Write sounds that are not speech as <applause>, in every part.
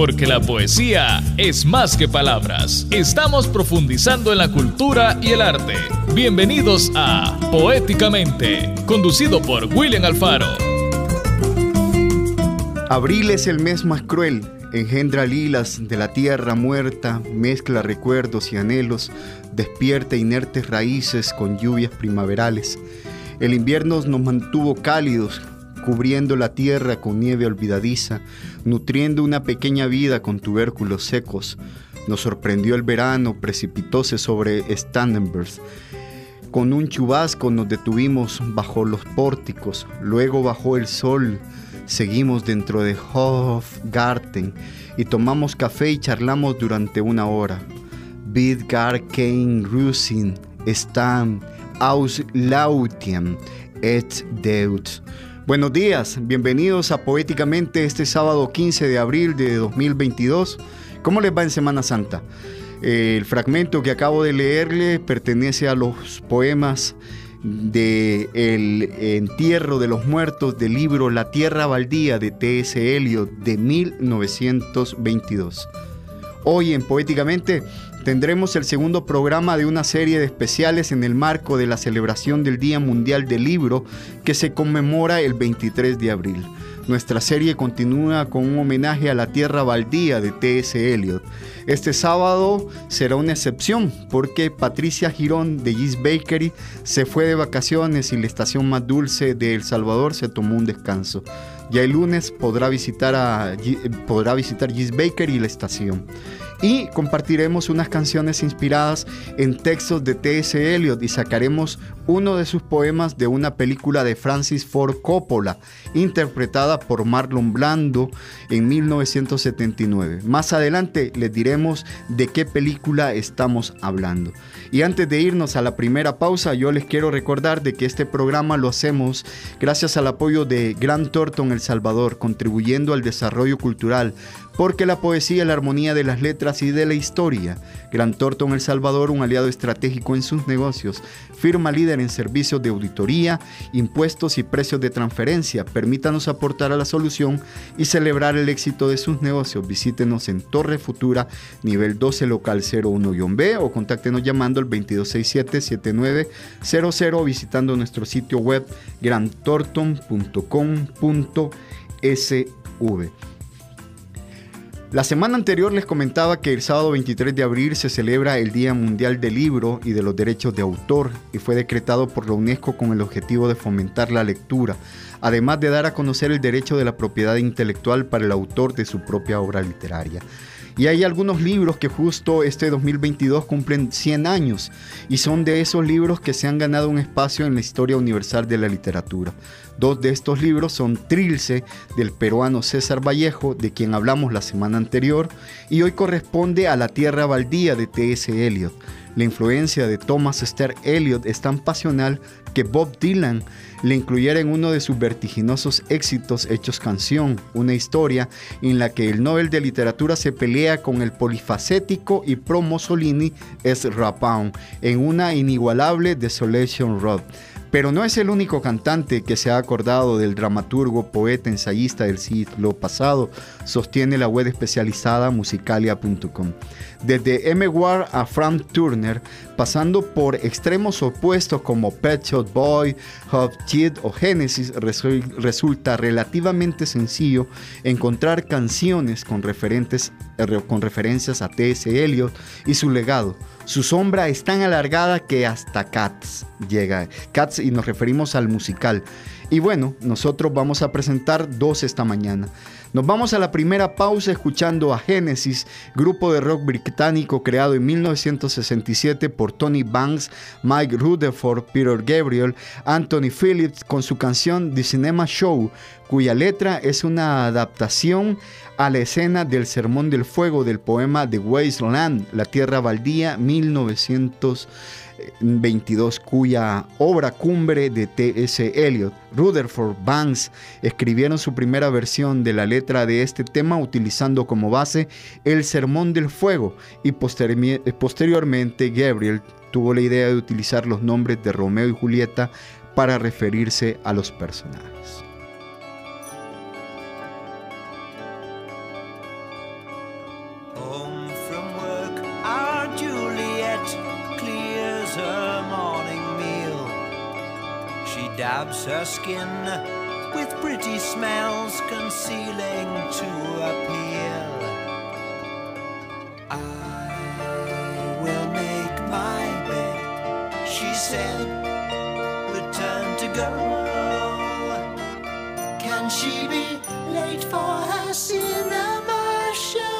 porque la poesía es más que palabras. Estamos profundizando en la cultura y el arte. Bienvenidos a Poéticamente, conducido por William Alfaro. Abril es el mes más cruel, engendra lilas de la tierra muerta, mezcla recuerdos y anhelos, despierta inertes raíces con lluvias primaverales. El invierno nos mantuvo cálidos, cubriendo la tierra con nieve olvidadiza, nutriendo una pequeña vida con tubérculos secos. Nos sorprendió el verano, precipitóse sobre Standenberg. Con un chubasco nos detuvimos bajo los pórticos, luego bajó el sol, seguimos dentro de Hofgarten y tomamos café y charlamos durante una hora. Bidgar kein Rusin, Stam, aus Lautien, et Deut. Buenos días, bienvenidos a Poéticamente este sábado 15 de abril de 2022. ¿Cómo les va en Semana Santa? El fragmento que acabo de leerle pertenece a los poemas de El entierro de los muertos del libro La tierra baldía de T.S. Eliot de 1922. Hoy en Poéticamente tendremos el segundo programa de una serie de especiales en el marco de la celebración del Día Mundial del Libro que se conmemora el 23 de abril. Nuestra serie continúa con un homenaje a la tierra baldía de T.S. Eliot. Este sábado será una excepción porque Patricia Girón de Gis Bakery se fue de vacaciones y la estación más dulce de El Salvador se tomó un descanso. Ya el lunes podrá visitar, a, podrá visitar Bakery y la estación y compartiremos unas canciones inspiradas en textos de T.S. Eliot y sacaremos uno de sus poemas de una película de Francis Ford Coppola, interpretada por Marlon Blando en 1979. Más adelante les diremos de qué película estamos hablando. Y antes de irnos a la primera pausa, yo les quiero recordar de que este programa lo hacemos gracias al apoyo de Gran Thornton El Salvador, contribuyendo al desarrollo cultural porque la poesía es la armonía de las letras y de la historia. Gran Thornton El Salvador, un aliado estratégico en sus negocios, firma líder en servicios de auditoría, impuestos y precios de transferencia. Permítanos aportar a la solución y celebrar el éxito de sus negocios. Visítenos en Torre Futura, nivel 12, local 01-B o contáctenos llamando al 2267-7900 o visitando nuestro sitio web grantorton.com.sv. La semana anterior les comentaba que el sábado 23 de abril se celebra el Día Mundial del Libro y de los Derechos de Autor y fue decretado por la UNESCO con el objetivo de fomentar la lectura, además de dar a conocer el derecho de la propiedad intelectual para el autor de su propia obra literaria. Y hay algunos libros que justo este 2022 cumplen 100 años y son de esos libros que se han ganado un espacio en la historia universal de la literatura. Dos de estos libros son Trilce del peruano César Vallejo, de quien hablamos la semana anterior, y hoy corresponde a La Tierra Baldía de T.S. Eliot. La influencia de Thomas Stern Eliot es tan pasional que Bob Dylan le incluyera en uno de sus vertiginosos éxitos hechos canción, una historia en la que el Nobel de Literatura se pelea con el polifacético y pro Mussolini es Rapound en una inigualable Desolation Road. Pero no es el único cantante que se ha acordado del dramaturgo, poeta, ensayista del siglo pasado, sostiene la web especializada musicalia.com. Desde M. Ward a Frank Turner, pasando por extremos opuestos como Pet Shop Boy, Hot Kid o Genesis, resulta relativamente sencillo encontrar canciones con, referentes, con referencias a T.S. Eliot y su legado. Su sombra es tan alargada que hasta Cats llega. Cats y nos referimos al musical. Y bueno, nosotros vamos a presentar dos esta mañana. Nos vamos a la primera pausa escuchando a Genesis, grupo de rock británico creado en 1967 por Tony Banks, Mike Rutherford, Peter Gabriel, Anthony Phillips con su canción The Cinema Show, cuya letra es una adaptación a la escena del Sermón del Fuego del poema The Wasteland, La Tierra Baldía, 1900. 22, cuya obra cumbre de T.S. Eliot, Rutherford Banks, escribieron su primera versión de la letra de este tema utilizando como base el Sermón del Fuego y posteriormente Gabriel tuvo la idea de utilizar los nombres de Romeo y Julieta para referirse a los personajes. Dabs her skin with pretty smells concealing to appeal. I will make my bed, she said, return to go. Can she be late for her cinema show?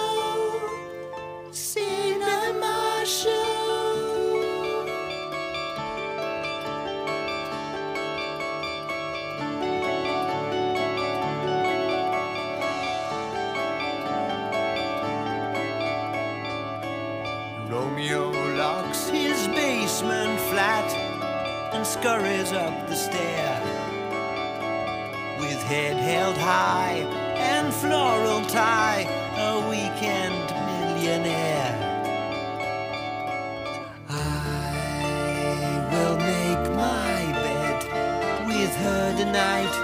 Romeo locks his basement flat and scurries up the stair with head held high and floral tie, a weekend millionaire. I will make my bed with her tonight.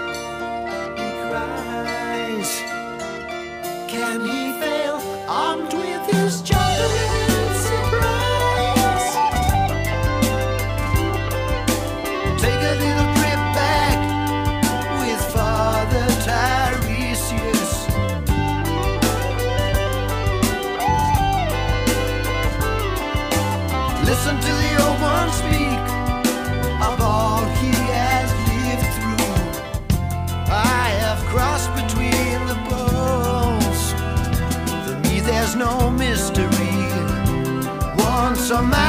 He cries. Can he fail armed with some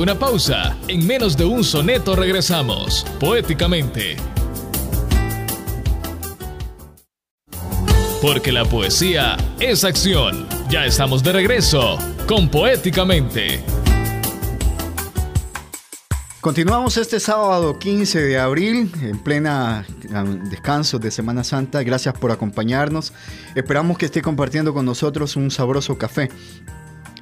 una pausa. En menos de un soneto regresamos, poéticamente. Porque la poesía es acción. Ya estamos de regreso con Poéticamente. Continuamos este sábado 15 de abril, en plena descanso de Semana Santa. Gracias por acompañarnos. Esperamos que esté compartiendo con nosotros un sabroso café.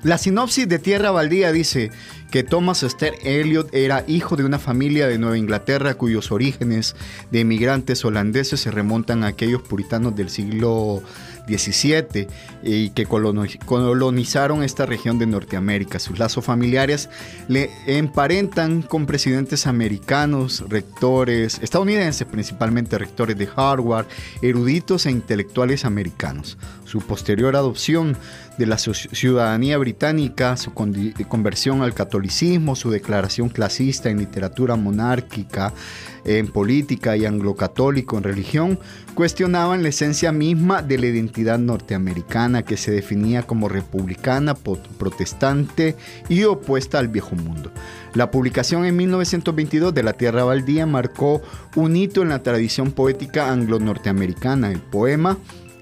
La sinopsis de Tierra Baldía dice que Thomas Esther Eliot era hijo de una familia de Nueva Inglaterra cuyos orígenes de emigrantes holandeses se remontan a aquellos puritanos del siglo 17 y que colonizaron esta región de Norteamérica. Sus lazos familiares le emparentan con presidentes americanos, rectores, estadounidenses principalmente, rectores de Harvard, eruditos e intelectuales americanos. Su posterior adopción de la ciudadanía británica, su conversión al catolicismo, su declaración clasista en literatura monárquica, en política y anglo-católico en religión, cuestionaban la esencia misma de la identidad norteamericana que se definía como republicana, protestante y opuesta al viejo mundo. La publicación en 1922 de La Tierra Baldía marcó un hito en la tradición poética anglo-norteamericana. El poema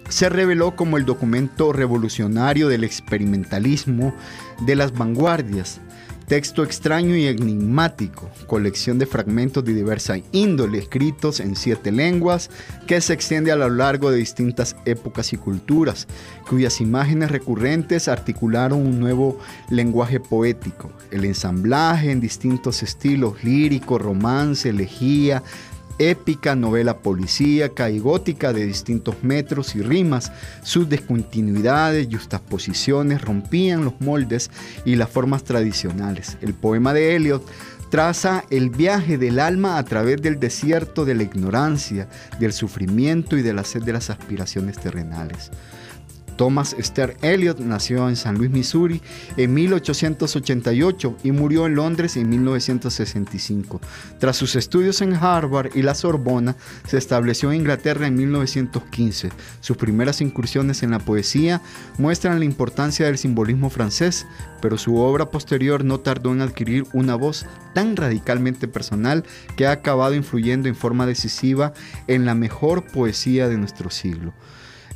se reveló como el documento revolucionario del experimentalismo de las vanguardias, Texto extraño y enigmático, colección de fragmentos de diversa índole escritos en siete lenguas que se extiende a lo largo de distintas épocas y culturas, cuyas imágenes recurrentes articularon un nuevo lenguaje poético. El ensamblaje en distintos estilos lírico, romance, elegía, épica, novela policíaca y gótica de distintos metros y rimas. Sus descontinuidades, justaposiciones rompían los moldes y las formas tradicionales. El poema de Eliot traza el viaje del alma a través del desierto de la ignorancia, del sufrimiento y de la sed de las aspiraciones terrenales. Thomas Esther Eliot nació en San Luis, Missouri en 1888 y murió en Londres en 1965. Tras sus estudios en Harvard y la Sorbona, se estableció en Inglaterra en 1915. Sus primeras incursiones en la poesía muestran la importancia del simbolismo francés, pero su obra posterior no tardó en adquirir una voz tan radicalmente personal que ha acabado influyendo en forma decisiva en la mejor poesía de nuestro siglo.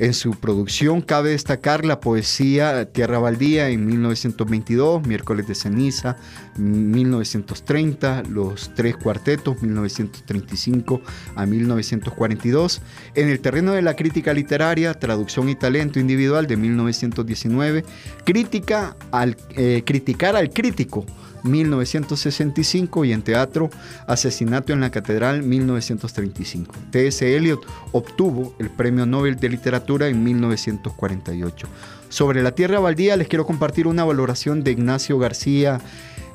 En su producción cabe destacar la poesía Tierra Baldía en 1922, Miércoles de Ceniza 1930, Los Tres Cuartetos 1935 a 1942. En el terreno de la crítica literaria, Traducción y Talento Individual de 1919, crítica al, eh, Criticar al Crítico 1965 y en teatro Asesinato en la Catedral 1935. T.S. Eliot obtuvo el Premio Nobel de Literatura en 1948. Sobre la Tierra Baldía les quiero compartir una valoración de Ignacio García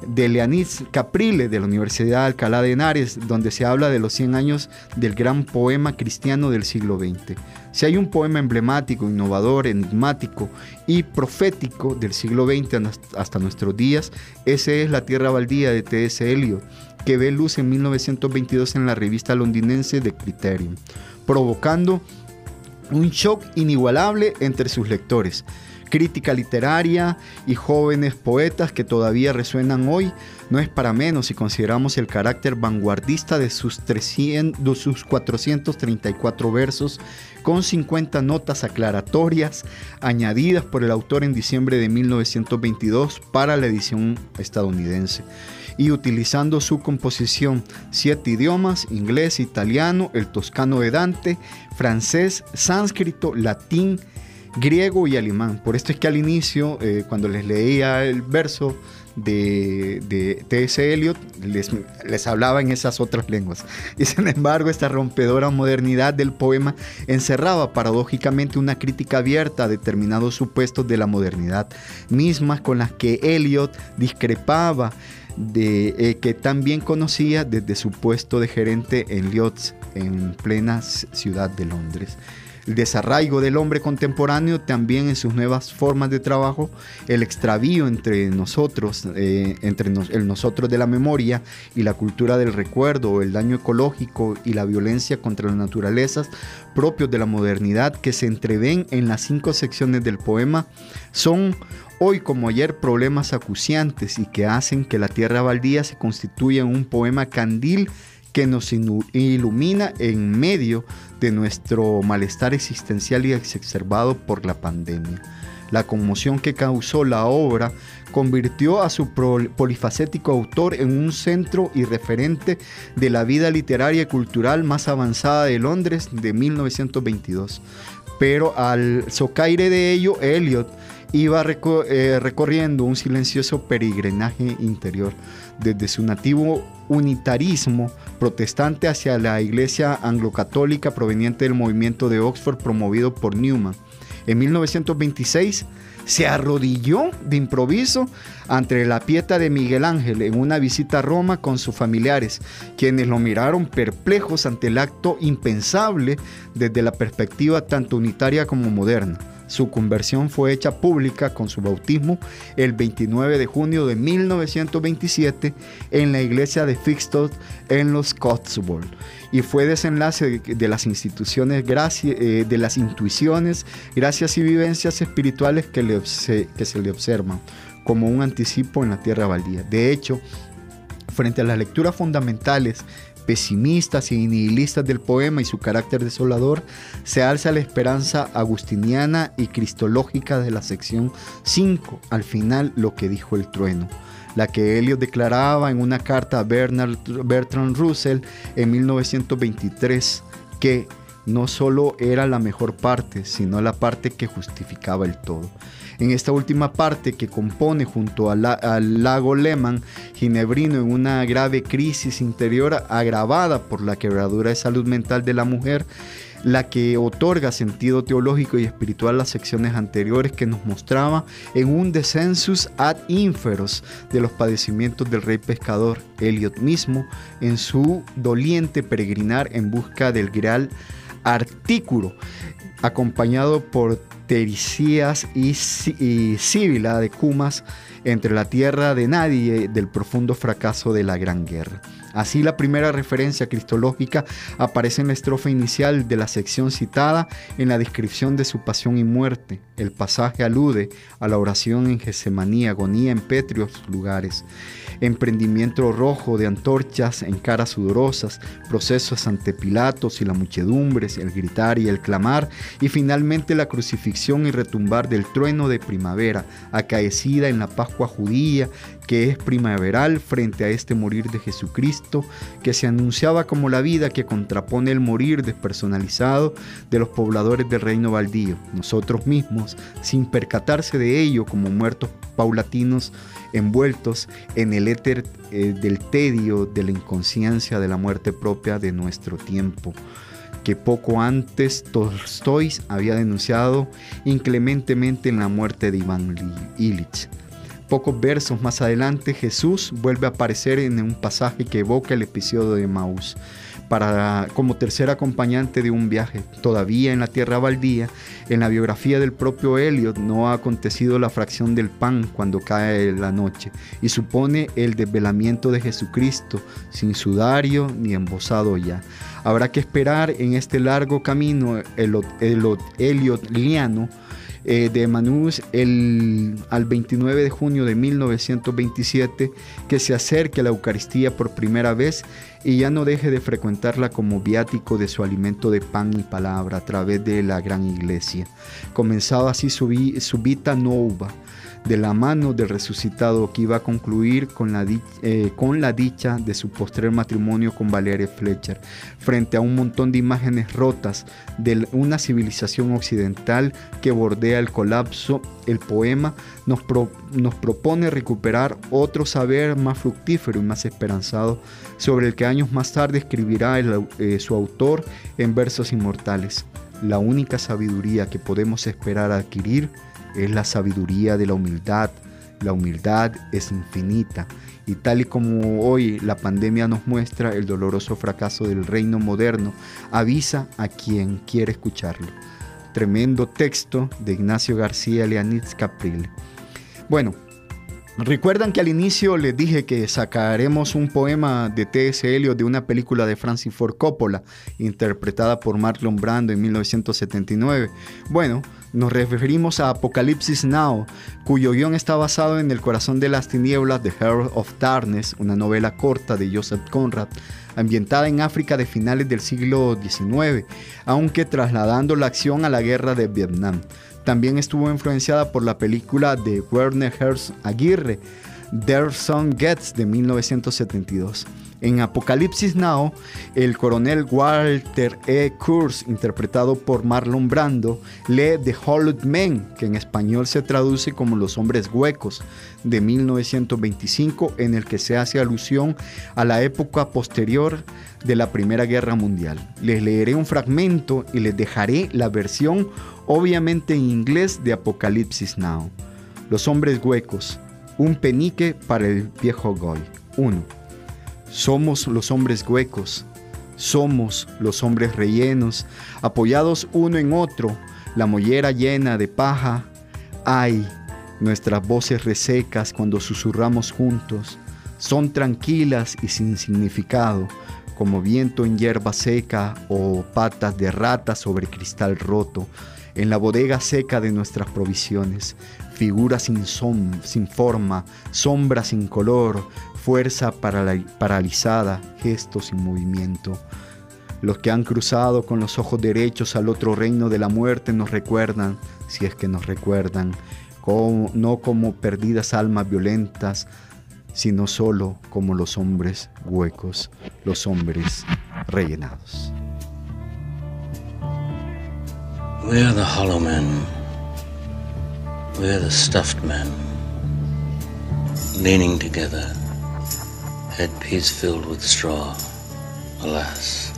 de Leanis Caprile de la Universidad de Alcalá de Henares, donde se habla de los 100 años del gran poema cristiano del siglo XX. Si hay un poema emblemático, innovador, enigmático y profético del siglo XX hasta nuestros días, ese es La Tierra Baldía de T.S. Eliot, que ve luz en 1922 en la revista londinense The Criterion, provocando un shock inigualable entre sus lectores crítica literaria y jóvenes poetas que todavía resuenan hoy, no es para menos si consideramos el carácter vanguardista de sus, 300, de sus 434 versos con 50 notas aclaratorias añadidas por el autor en diciembre de 1922 para la edición estadounidense. Y utilizando su composición siete idiomas, inglés, italiano, el toscano de Dante, francés, sánscrito, latín, griego y alemán. Por esto es que al inicio, eh, cuando les leía el verso de, de T.S. Eliot, les, les, hablaba en esas otras lenguas. <laughs> Y sin embargo, esta rompedora modernidad del poema encerraba paradójicamente una crítica abierta a determinados supuestos de la modernidad, mismas con las que Eliot discrepaba de eh, que también conocía desde su puesto de gerente en Lloyds, en plena ciudad de Londres el desarraigo del hombre contemporáneo también en sus nuevas formas de trabajo, el extravío entre nosotros, eh, entre el nosotros de la memoria y la cultura del recuerdo, el daño ecológico y la violencia contra las naturalezas propios de la modernidad que se entreven en las cinco secciones del poema, son hoy como ayer problemas acuciantes y que hacen que la tierra baldía se constituya en un poema candil que nos ilumina en medio de nuestro malestar existencial y exacerbado por la pandemia. La conmoción que causó la obra convirtió a su polifacético autor en un centro y referente de la vida literaria y cultural más avanzada de Londres de 1922. Pero al socaire de ello, Eliot iba eh, recorriendo un silencioso peregrinaje interior, desde su nativo unitarismo protestante hacia la iglesia anglo-católica proveniente del movimiento de Oxford promovido por Newman. En 1926 se arrodilló de improviso ante la pieta de Miguel Ángel en una visita a Roma con sus familiares, quienes lo miraron perplejos ante el acto impensable desde la perspectiva tanto unitaria como moderna. Su conversión fue hecha pública con su bautismo el 29 de junio de 1927 en la iglesia de Fixton en los Cotswolds y fue desenlace de, las instituciones eh, de las intuiciones, gracias y vivencias espirituales que, que se le observan como un anticipo en la tierra baldía. De hecho, frente a las lecturas fundamentales pesimistas y nihilistas del poema y su carácter desolador, se alza la esperanza agustiniana y cristológica de la sección 5, al final lo que dijo el trueno, la que Eliot declaraba en una carta a Bernard, Bertrand Russell en 1923, que no solo era la mejor parte, sino la parte que justificaba el todo. En esta última parte que compone junto al, lago Lehmann, Ginebrino en una grave crisis interior agravada por la quebradura de salud mental de la mujer, la que otorga sentido teológico y espiritual a las secciones anteriores que nos mostraba en un descensus ad inferos de los padecimientos del rey pescador, Eliot mismo, en su doliente peregrinar en busca del Graal artículo, acompañado por Terisías y, Síbila de Cumas entre la tierra de nadie del profundo fracaso de la Gran Guerra. Así la primera referencia cristológica aparece en la estrofa inicial de la sección citada en la descripción de su pasión y muerte. El pasaje alude a la oración en Gesemaní, agonía en pétreos lugares emprendimiento rojo de antorchas en caras sudorosas, procesos ante Pilatos y la muchedumbre, el gritar y el clamar, y finalmente la crucifixión y retumbar del trueno de primavera, acaecida en la Pascua judía, que es primaveral frente a este morir de Jesucristo, que se anunciaba como la vida que contrapone el morir despersonalizado de los pobladores del reino baldío, nosotros mismos, sin percatarse de ello como muertos paulatinos envueltos en el éter eh, del tedio, de la inconsciencia, de la muerte propia de nuestro tiempo que poco antes Tolstoy había denunciado inclementemente en la muerte de Iván Illich. Pocos versos más adelante Jesús vuelve a aparecer en un pasaje que evoca el episodio de Maús para, como tercer acompañante de un viaje. Todavía en la tierra baldía, en la biografía del propio Eliot no ha acontecido la fracción del pan cuando cae la noche y supone el desvelamiento de Jesucristo sin sudario ni embosado ya. Habrá que esperar en este largo camino el, el, liano eh, de Manús el, al 29 de junio de 1927 que se acerque a la Eucaristía por primera vez y ya no deje de frecuentarla como viático de su alimento de pan y palabra a través de la gran iglesia. Comenzaba así su, su vita nova de la mano del resucitado que iba a concluir con la, eh, con la dicha de su postrer matrimonio con Valeria Fletcher, frente a un montón de imágenes rotas de una civilización occidental que bordea el colapso, el poema nos, nos propone recuperar otro saber más fructífero y más esperanzado sobre el que años más tarde escribirá eh, su autor en versos inmortales. La única sabiduría que podemos esperar adquirir es la sabiduría de la humildad. La humildad es infinita y tal y como hoy la pandemia nos muestra el doloroso fracaso del reino moderno, avisa a quien quiere escucharlo. Tremendo texto de Ignacio García Leanitz Caprile. Bueno, Recuerdan que al inicio les dije que sacaremos un poema de T.S. Eliot de una película de Francis Ford Coppola, interpretada por Marlon Brando en 1979. Bueno, Nos referimos a Apocalipsis Now, cuyo guion está basado en El corazón de las tinieblas de Heart of Darkness, una novela corta de Joseph Conrad, ambientada en África de finales del siglo XIX, aunque trasladando la acción a la guerra de Vietnam. También estuvo influenciada por la película de Werner Herzog Aguirre, Their Son Gets de 1972. En Apocalipsis Now, el coronel Walter E. Kurz, interpretado por Marlon Brando, lee The Hollowed Men, que en español se traduce como Los Hombres Huecos, de 1925, en el que se hace alusión a la época posterior de la Primera Guerra Mundial. Les leeré un fragmento y les dejaré la versión, obviamente en inglés, de Apocalipsis Now. Los Hombres Huecos, un penique para el viejo Goy. 1. Somos los hombres huecos, somos los hombres rellenos, apoyados uno en otro, la mollera llena de paja. Ay, nuestras voces resecas cuando susurramos juntos, son tranquilas y sin significado, como viento en hierba seca o patas de rata sobre cristal roto, en la bodega seca de nuestras provisiones, figuras sin, sin forma, sombras sin color, fuerza paralizada, gestos sin movimiento. Los que han cruzado con los ojos derechos al otro reino de la muerte nos recuerdan, si es que nos recuerdan, no como perdidas almas violentas, sino solo como los hombres huecos, los hombres rellenados. We are the hollow men. We are the stuffed men, leaning together. Headpiece filled with straw, alas.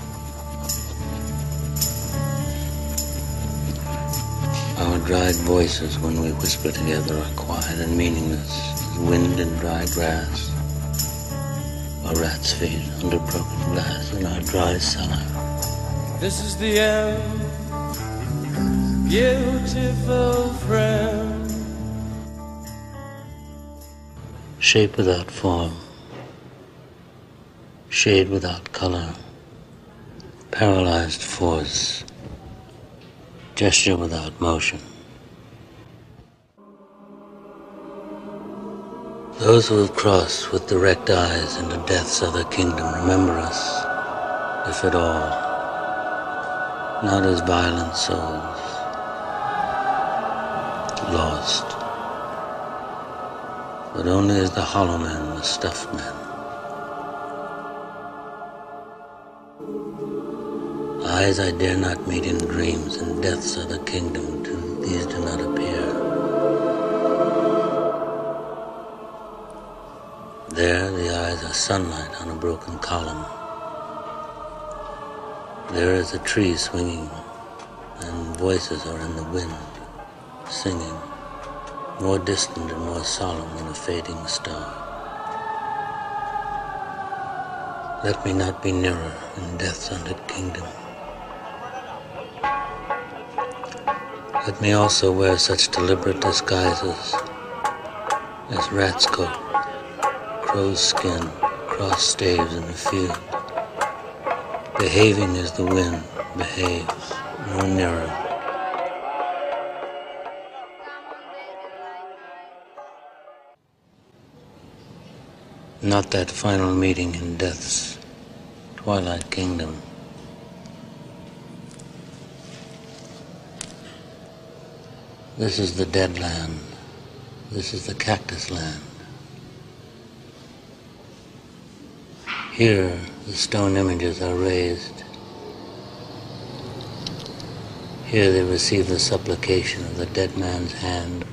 Our dried voices when we whisper together are quiet and meaningless as wind in dry grass, Our rat's feet under broken glass in our dry cellar. This is the end, beautiful friend. Shape without form shade without color, paralyzed force, gesture without motion. Those who have crossed with direct eyes into death's other kingdom remember us, if at all, not as violent souls, lost, but only as the hollow men, the stuffed men. Eyes I dare not meet in dreams, and death's other kingdom too, these do not appear. There the eyes are sunlight on a broken column. There is a tree swinging, and voices are in the wind, singing, more distant and more solemn than a fading star. Let me not be nearer in death's hunted kingdom. Let me also wear such deliberate disguises as rat's coat, crow's skin, cross staves in the field, behaving as the wind behaves, no nearer. Not that final meeting in death's twilight kingdom. This is the dead land. This is the cactus land. Here, the stone images are raised. Here they receive the supplication of the dead man's hand.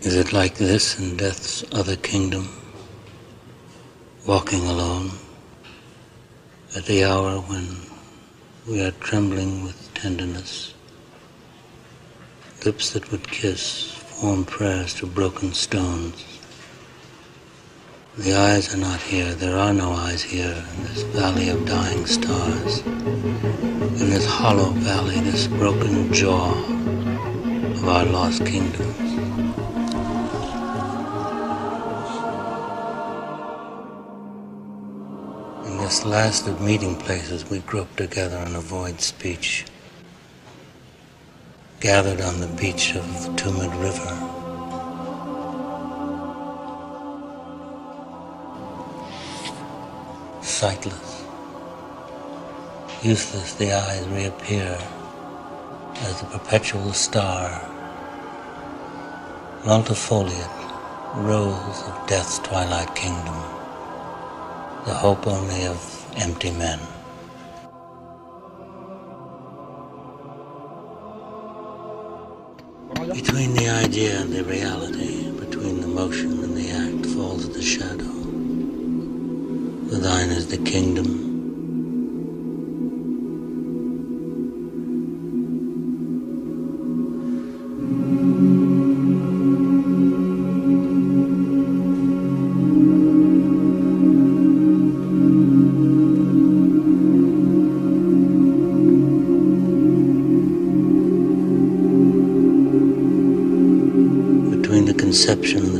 Is it like this in death's other kingdom? Walking alone at the hour when we are trembling with tenderness. Lips that would kiss form prayers to broken stones. The eyes are not here. There are no eyes here in this valley of dying stars. In this hollow valley, this broken jaw of our lost kingdoms. This last of meeting places, we grope together and avoid speech. Gathered on the beach of the Tumid River. Sightless. Useless, the eyes reappear as the perpetual star. Multifoliate, rose of death's twilight kingdom. The hope only of empty men. Between the idea and the reality, between the motion and the act, falls the shadow. For thine is the kingdom. perception.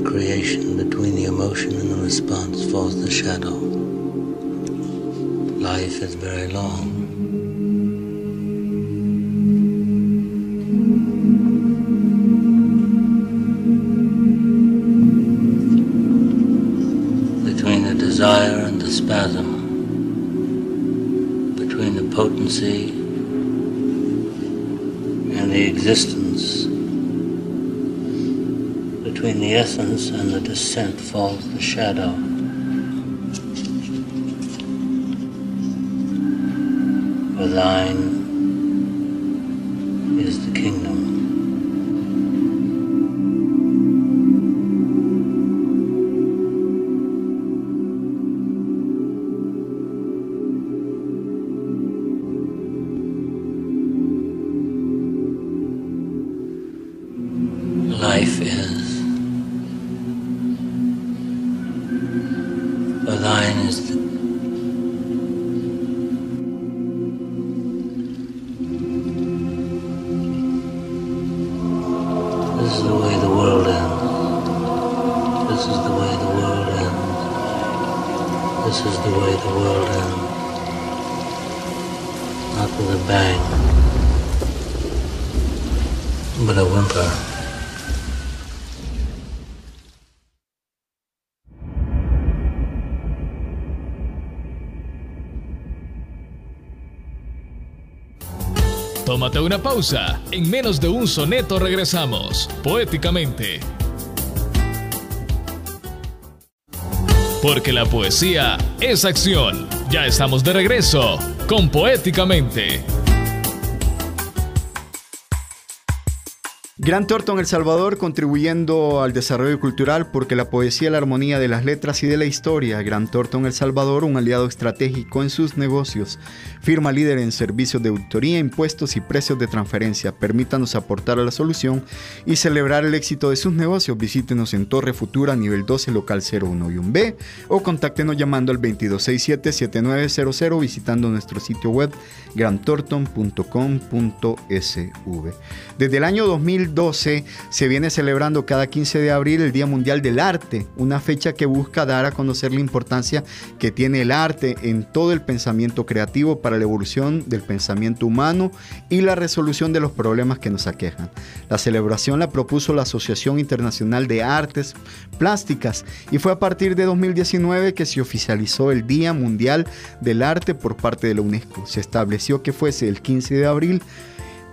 percent falls the shadow. Is the way the world ends. This is the way the world ends. This is the way the world ends. Not with a bang, but a whimper. Tómate una pausa. En menos de un soneto regresamos, poéticamente. Porque la poesía es acción. Ya estamos de regreso con Poéticamente. Gran Thornton El Salvador contribuyendo al desarrollo cultural porque la poesía, la armonía de las letras y de la historia. Gran Thornton El Salvador, un aliado estratégico en sus negocios. Firma líder en servicios de auditoría, impuestos y precios de transferencia. Permítanos aportar a la solución y celebrar el éxito de sus negocios. Visítenos en Torre Futura, nivel 12, local 01 y 1B o contáctenos llamando al 2267-7900 visitando nuestro sitio web grantorton.com.sv. Desde el año 2012 se viene celebrando cada 15 de abril el Día Mundial del Arte, una fecha que busca dar a conocer la importancia que tiene el arte en todo el pensamiento creativo para la evolución del pensamiento humano y la resolución de los problemas que nos aquejan. La celebración la propuso la Asociación Internacional de Artes Plásticas y fue a partir de 2019 que se oficializó el Día Mundial del Arte por parte de la UNESCO. Se estableció que fuese el 15 de abril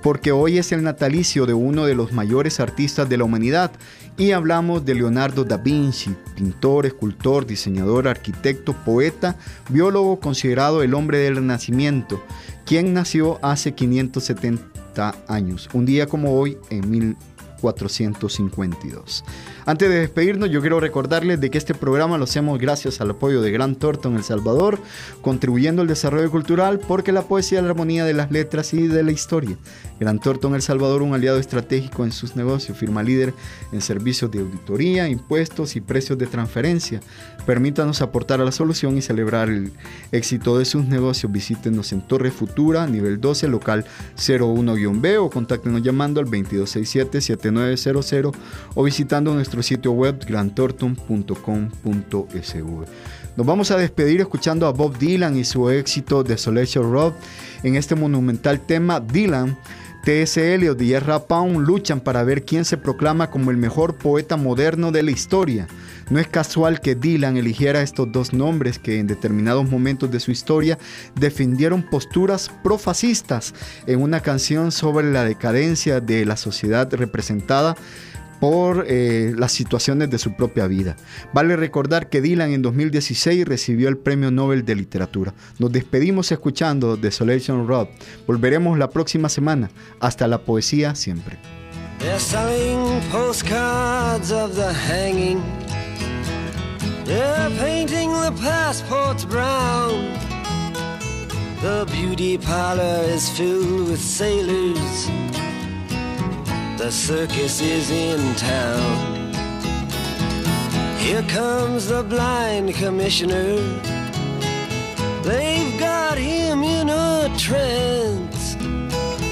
porque hoy es el natalicio de uno de los mayores artistas de la humanidad y hablamos de Leonardo da Vinci, pintor, escultor, diseñador, arquitecto, poeta, biólogo considerado el hombre del Renacimiento, quien nació hace 570 años, un día como hoy en 1452. Antes de despedirnos, yo quiero recordarles de que este programa lo hacemos gracias al apoyo de Gran Thornton El Salvador, contribuyendo al desarrollo cultural porque la poesía es la armonía de las letras y de la historia. Gran Thornton El Salvador, un aliado estratégico en sus negocios, firma líder en servicios de auditoría, impuestos y precios de transferencia. Permítanos aportar a la solución y celebrar el éxito de sus negocios. Visítenos en Torre Futura, nivel 12, local 01-B o contáctenos llamando al 2267-7900 o visitando nuestro sitio web grantorton.com.sv. Nos vamos a despedir escuchando a Bob Dylan y su éxito Desolation Road en este monumental tema Dylan. T.S. Eliot y R. Pound luchan para ver quién se proclama como el mejor poeta moderno de la historia. No es casual que Dylan eligiera estos dos nombres que en determinados momentos de su historia defendieron posturas profascistas en una canción sobre la decadencia de la sociedad representada por eh, las situaciones de su propia vida. Vale recordar que Dylan en 2016 recibió el Premio Nobel de Literatura. Nos despedimos escuchando Desolation Road. Volveremos la próxima semana. Hasta la poesía siempre. They're selling postcards of the hanging. They're painting the passports brown. The beauty parlor is filled with sailors. The circus is in town. Here comes the blind commissioner. They've got him in a trance.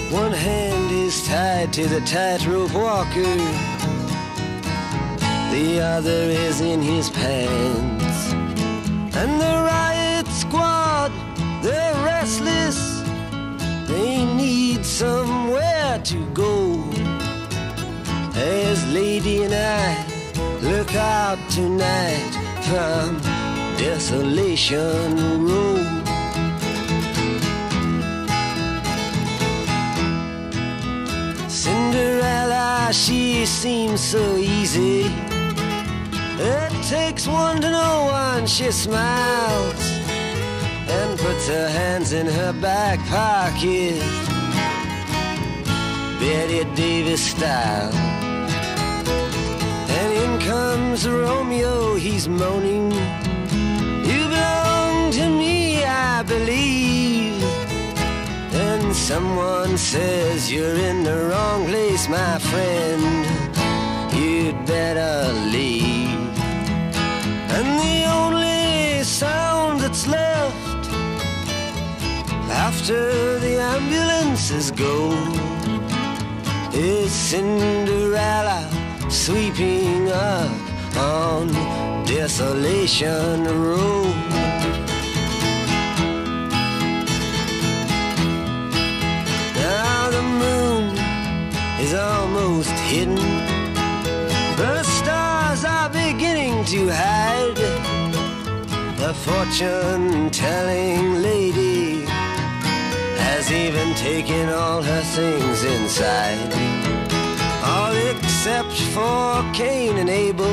One hand is tied to the tightrope walker. The other is in his pants. And the riot squad, they're restless. They need somewhere to go. As Lady and I look out tonight from Desolation Road. Cinderella, she seems so easy. It takes one to know one, she smiles and puts her hands in her back pocket. Betty Davis style. Comes Romeo, he's moaning. You belong to me, I believe. And someone says you're in the wrong place, my friend. You'd better leave. And the only sound that's left after the ambulances go is Cinderella sweeping up on Desolation Road. Now the moon is almost hidden. The stars are beginning to hide. The fortune telling lady has even taken all her things inside. All except for Cain and Abel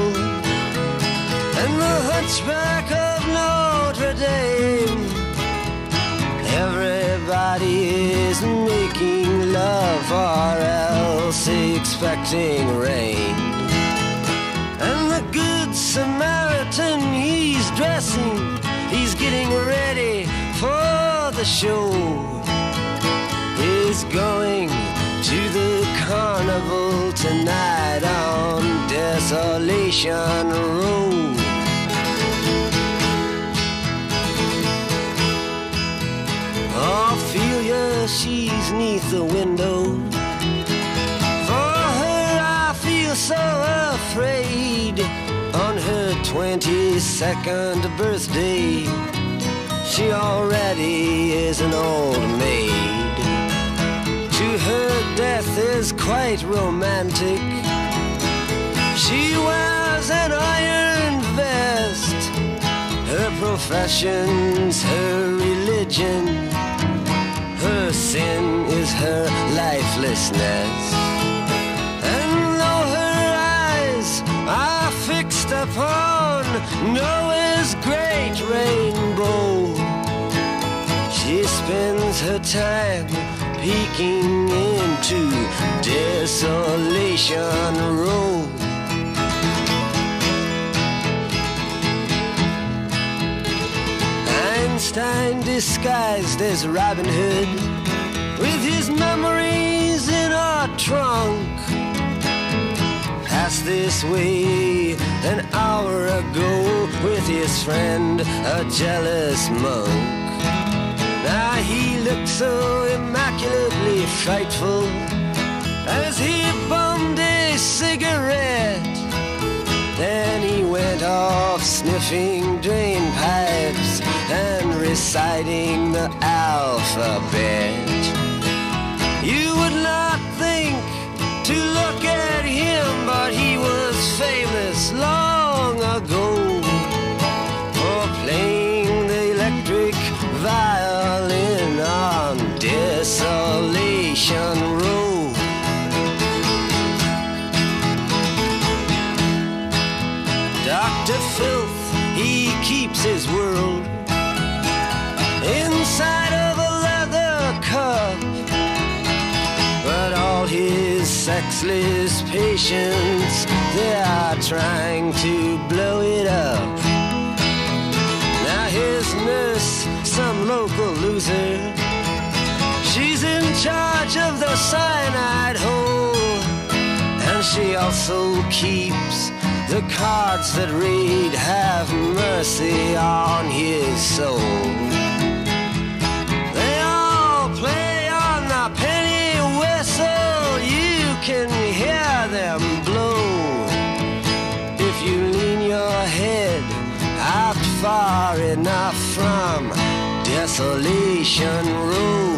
and the hunchback of Notre Dame. Everybody is making love or else expecting rain. And the good Samaritan, he's dressing, he's getting ready for the show. He's going the carnival tonight on Desolation Road. Ophelia, she's neath the window. For her, I feel so afraid. On her 22nd birthday, she already is an old maid. To her, death is quite romantic. She wears an iron vest. Her profession's her religion. Her sin is her lifelessness. And though her eyes are fixed upon Noah's great rainbow, she spends her time peeking into Desolation Road. Einstein disguised as Robin Hood with his memories in a trunk. Passed this way an hour ago with his friend, a jealous monk. Now he looked so immaculately frightful as he bummed a cigarette. Then he went off sniffing drain pipes and reciting the alphabet. You would not think to look at him, but he was famous long ago his world inside of a leather cup. But all his sexless patients, they are trying to blow it up. Now his nurse, some local loser, she's in charge of the cyanide hole. And she also keeps the cards that read, Have mercy on his soul. They all play on the penny whistle, you can hear them blow. If you lean your head out far enough from Desolation Road.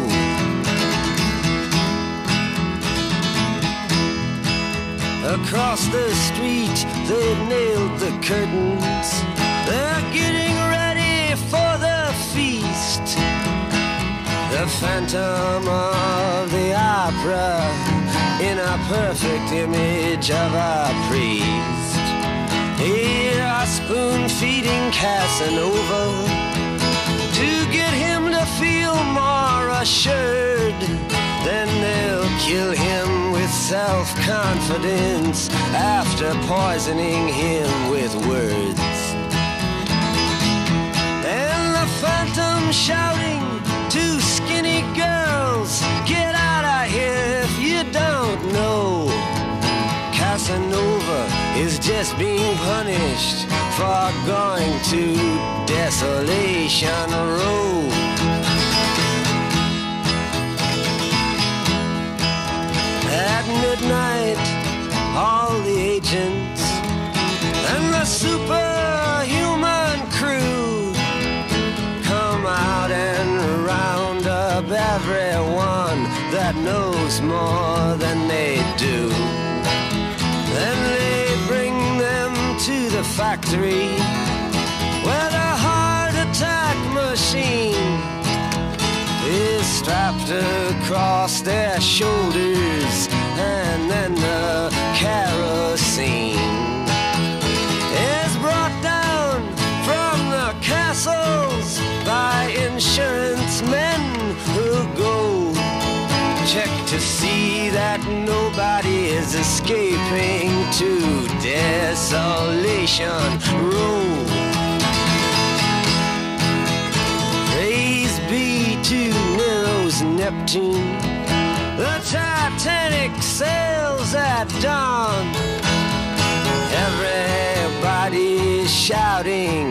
Across the street, they've nailed the curtains. They're getting ready for the feast. The phantom of the opera in a perfect image of a priest. Here are spoon feeding Casanova to get him to feel more assured. Then they'll kill him with self confidence after poisoning him with words. And the phantom shouting to skinny girls, Get out of here if you don't know. Casanova is just being punished for going to Desolation Road. At midnight, all the agents and the superhuman crew come out and round up everyone that knows more than they do. Then they bring them to the factory where the heart attack machine is strapped across their shoulders and then the kerosene is brought down from the castles by insurance men who go check to see that nobody is escaping to desolation be to Nero's Neptune. Titanic sails at dawn. Everybody's shouting,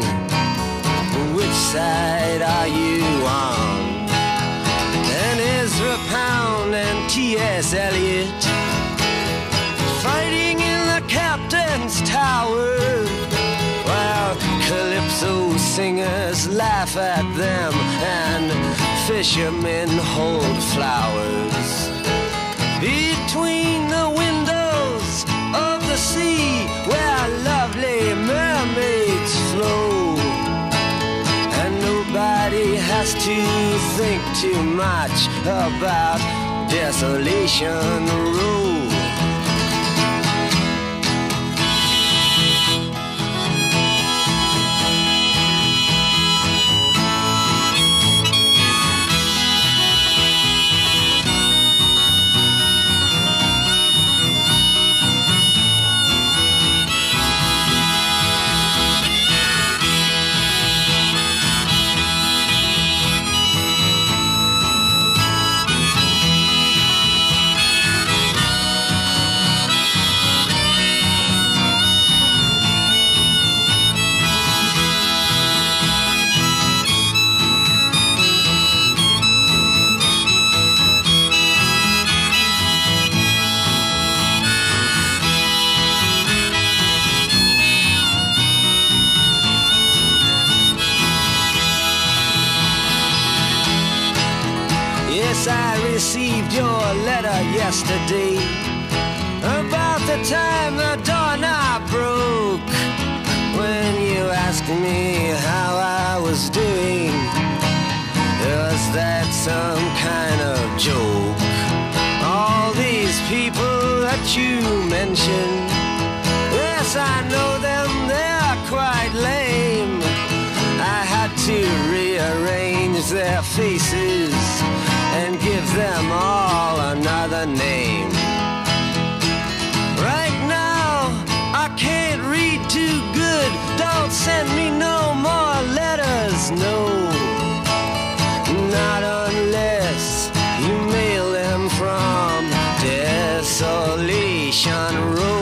which side are you on? And Ezra Pound and T.S. Eliot fighting in the captain's tower. While calypso singers laugh at them and fishermen hold flowers. Between the windows of the sea where lovely mermaids flow. And nobody has to think too much about Desolation Road. Received your letter yesterday about the time the doorknob broke. When you asked me how I was doing, was that some kind of joke? All these people that you mentioned, yes, I know them, they're quite lame. I had to rearrange their faces and give them all another name. Right now, I can't read too good. Don't send me no more letters, no. Not unless you mail them from Desolation Road.